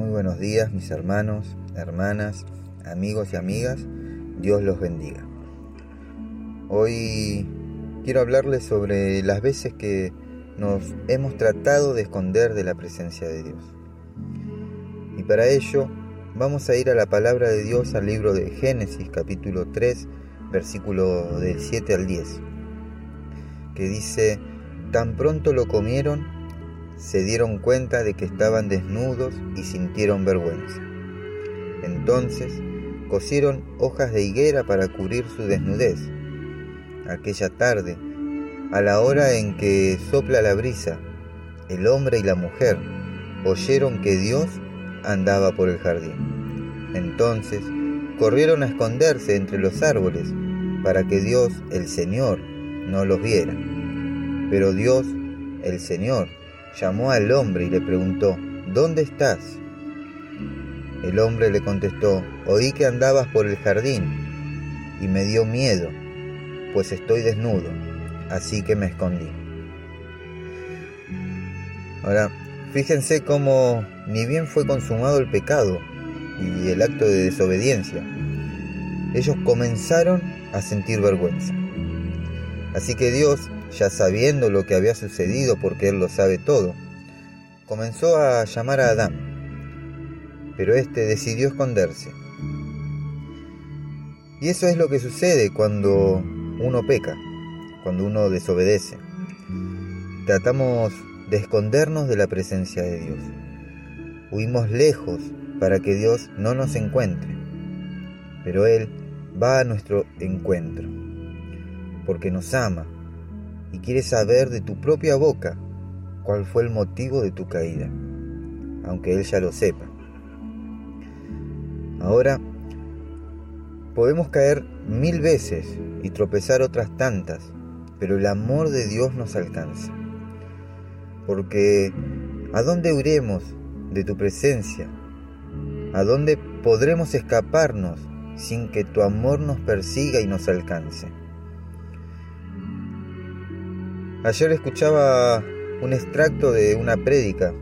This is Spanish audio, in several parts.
Muy buenos días mis hermanos, hermanas, amigos y amigas. Dios los bendiga. Hoy quiero hablarles sobre las veces que nos hemos tratado de esconder de la presencia de Dios. Y para ello vamos a ir a la palabra de Dios al libro de Génesis capítulo 3 versículo del 7 al 10, que dice, tan pronto lo comieron, se dieron cuenta de que estaban desnudos y sintieron vergüenza. Entonces cosieron hojas de higuera para cubrir su desnudez. Aquella tarde, a la hora en que sopla la brisa, el hombre y la mujer oyeron que Dios andaba por el jardín. Entonces corrieron a esconderse entre los árboles para que Dios, el Señor, no los viera. Pero Dios, el Señor, llamó al hombre y le preguntó, ¿dónde estás? El hombre le contestó, oí que andabas por el jardín y me dio miedo, pues estoy desnudo, así que me escondí. Ahora, fíjense cómo ni bien fue consumado el pecado y el acto de desobediencia, ellos comenzaron a sentir vergüenza. Así que Dios, ya sabiendo lo que había sucedido porque Él lo sabe todo, comenzó a llamar a Adán, pero éste decidió esconderse. Y eso es lo que sucede cuando uno peca, cuando uno desobedece. Tratamos de escondernos de la presencia de Dios. Huimos lejos para que Dios no nos encuentre, pero Él va a nuestro encuentro, porque nos ama y quiere saber de tu propia boca cuál fue el motivo de tu caída, aunque Él ya lo sepa. Ahora, podemos caer mil veces y tropezar otras tantas, pero el amor de Dios nos alcanza. Porque ¿a dónde huiremos de tu presencia? ¿A dónde podremos escaparnos sin que tu amor nos persiga y nos alcance. Ayer escuchaba un extracto de una prédica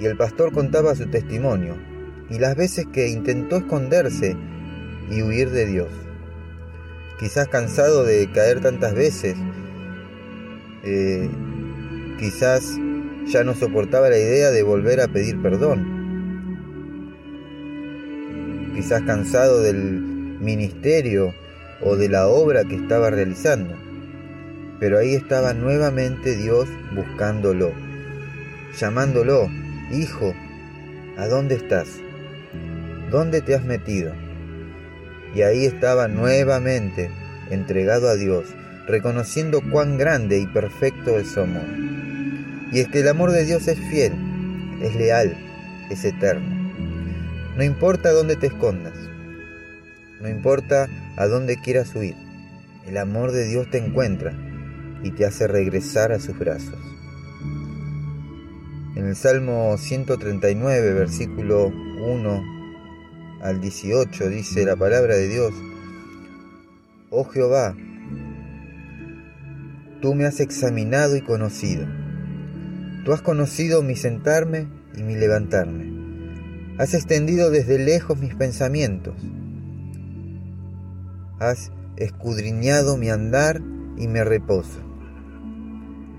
y el pastor contaba su testimonio y las veces que intentó esconderse y huir de Dios. Quizás cansado de caer tantas veces, eh, quizás ya no soportaba la idea de volver a pedir perdón quizás cansado del ministerio o de la obra que estaba realizando. Pero ahí estaba nuevamente Dios buscándolo, llamándolo, Hijo, ¿a dónde estás? ¿Dónde te has metido? Y ahí estaba nuevamente entregado a Dios, reconociendo cuán grande y perfecto es su amor. Y es que el amor de Dios es fiel, es leal, es eterno. No importa dónde te escondas, no importa a dónde quieras huir, el amor de Dios te encuentra y te hace regresar a sus brazos. En el Salmo 139, versículo 1 al 18, dice la palabra de Dios, Oh Jehová, tú me has examinado y conocido. Tú has conocido mi sentarme y mi levantarme. Has extendido desde lejos mis pensamientos. Has escudriñado mi andar y mi reposo.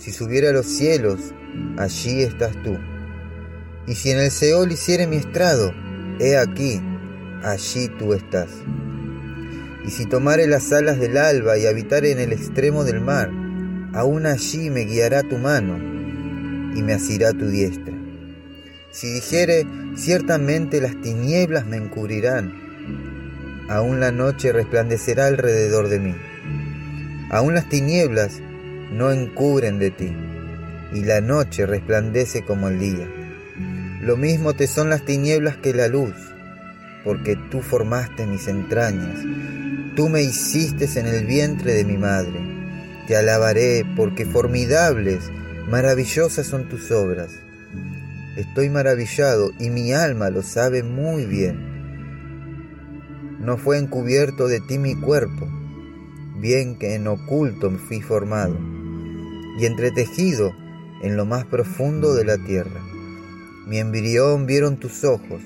Si subiera a los cielos, allí estás tú. Y si en el Seol hiciere mi estrado, he aquí, allí tú estás. Y si tomare las alas del alba y habitare en el extremo del mar, aún allí me guiará tu mano y me asirá tu diestra. Si dijere, ciertamente las tinieblas me encubrirán, aún la noche resplandecerá alrededor de mí. Aún las tinieblas no encubren de ti, y la noche resplandece como el día. Lo mismo te son las tinieblas que la luz, porque tú formaste mis entrañas, tú me hiciste en el vientre de mi madre. Te alabaré porque formidables, maravillosas son tus obras. Estoy maravillado y mi alma lo sabe muy bien. No fue encubierto de ti mi cuerpo, bien que en oculto me fui formado y entretejido en lo más profundo de la tierra. Mi embrión vieron tus ojos,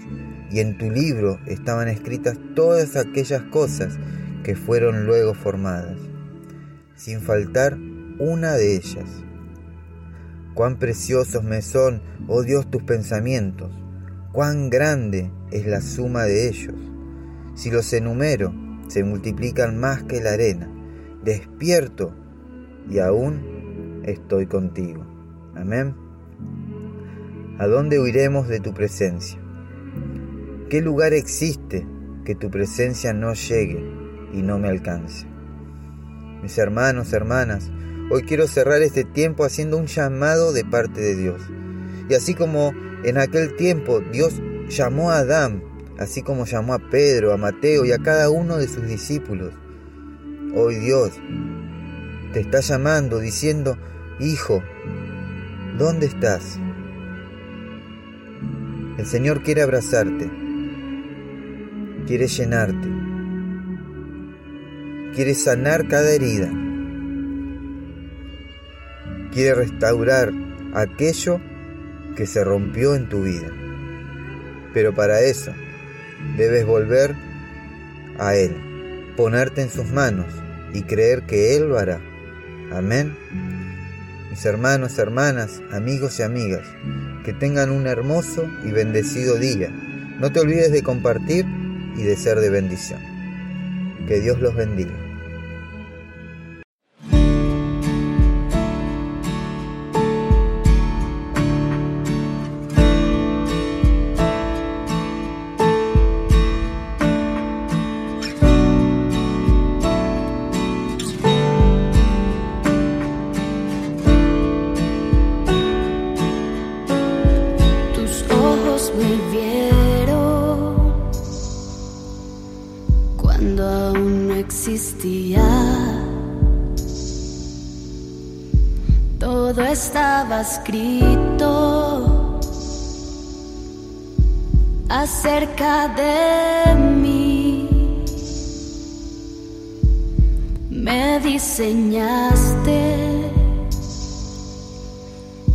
y en tu libro estaban escritas todas aquellas cosas que fueron luego formadas, sin faltar una de ellas. Cuán preciosos me son, oh Dios, tus pensamientos, cuán grande es la suma de ellos. Si los enumero, se multiplican más que la arena. Despierto y aún estoy contigo. Amén. ¿A dónde huiremos de tu presencia? ¿Qué lugar existe que tu presencia no llegue y no me alcance? Mis hermanos, hermanas, hoy quiero cerrar este tiempo haciendo un llamado de parte de Dios. Y así como en aquel tiempo Dios llamó a Adán, así como llamó a Pedro, a Mateo y a cada uno de sus discípulos, hoy Dios te está llamando diciendo, Hijo, ¿dónde estás? El Señor quiere abrazarte, quiere llenarte, quiere sanar cada herida, quiere restaurar aquello que se rompió en tu vida. Pero para eso debes volver a Él, ponerte en sus manos y creer que Él lo hará. Amén. Mis hermanos, hermanas, amigos y amigas, que tengan un hermoso y bendecido día. No te olvides de compartir y de ser de bendición. Que Dios los bendiga. Escrito acerca de mí. Me diseñaste,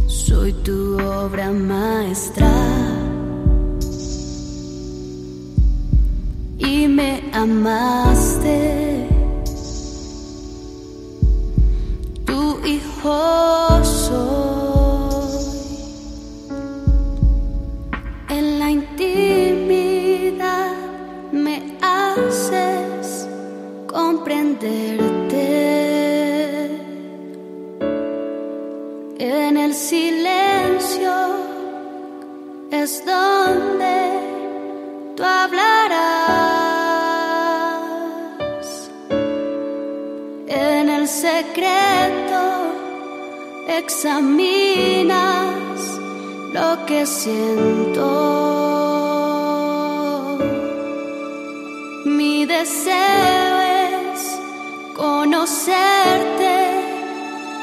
soy tu obra maestra. Y me amaste En secreto examinas lo que siento. Mi deseo es conocerte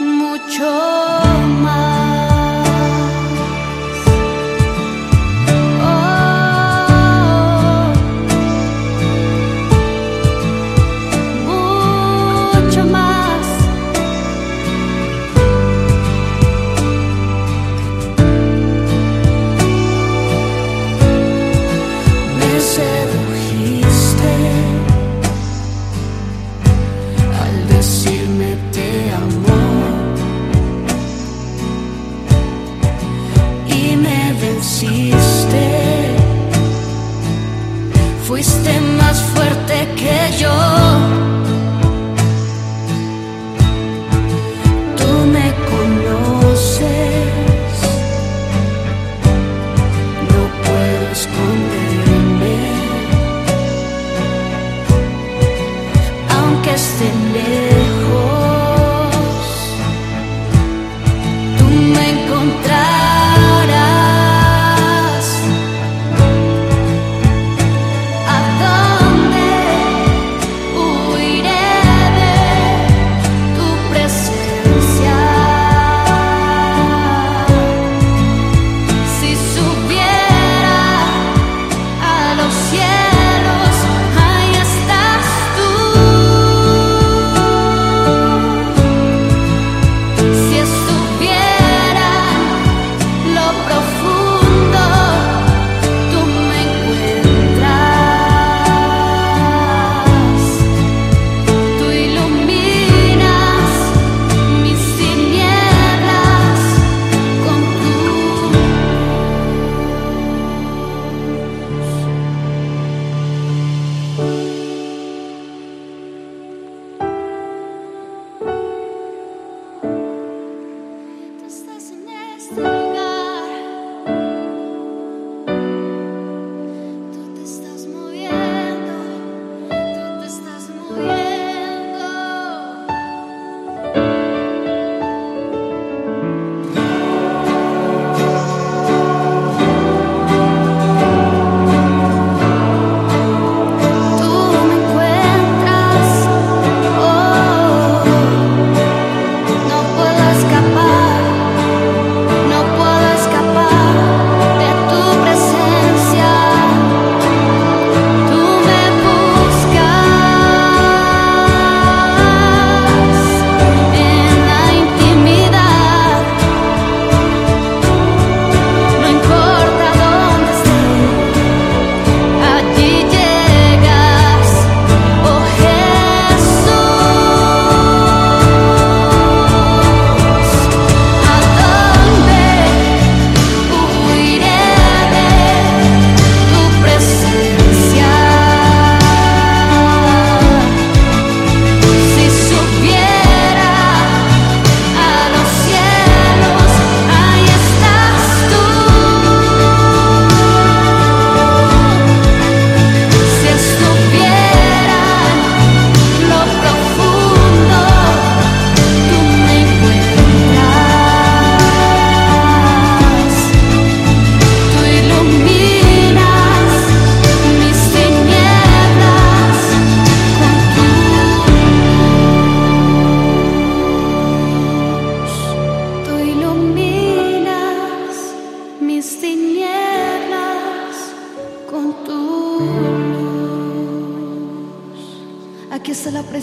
mucho destined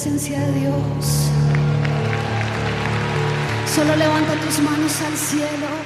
presencia de Dios. Solo levanta tus manos al cielo.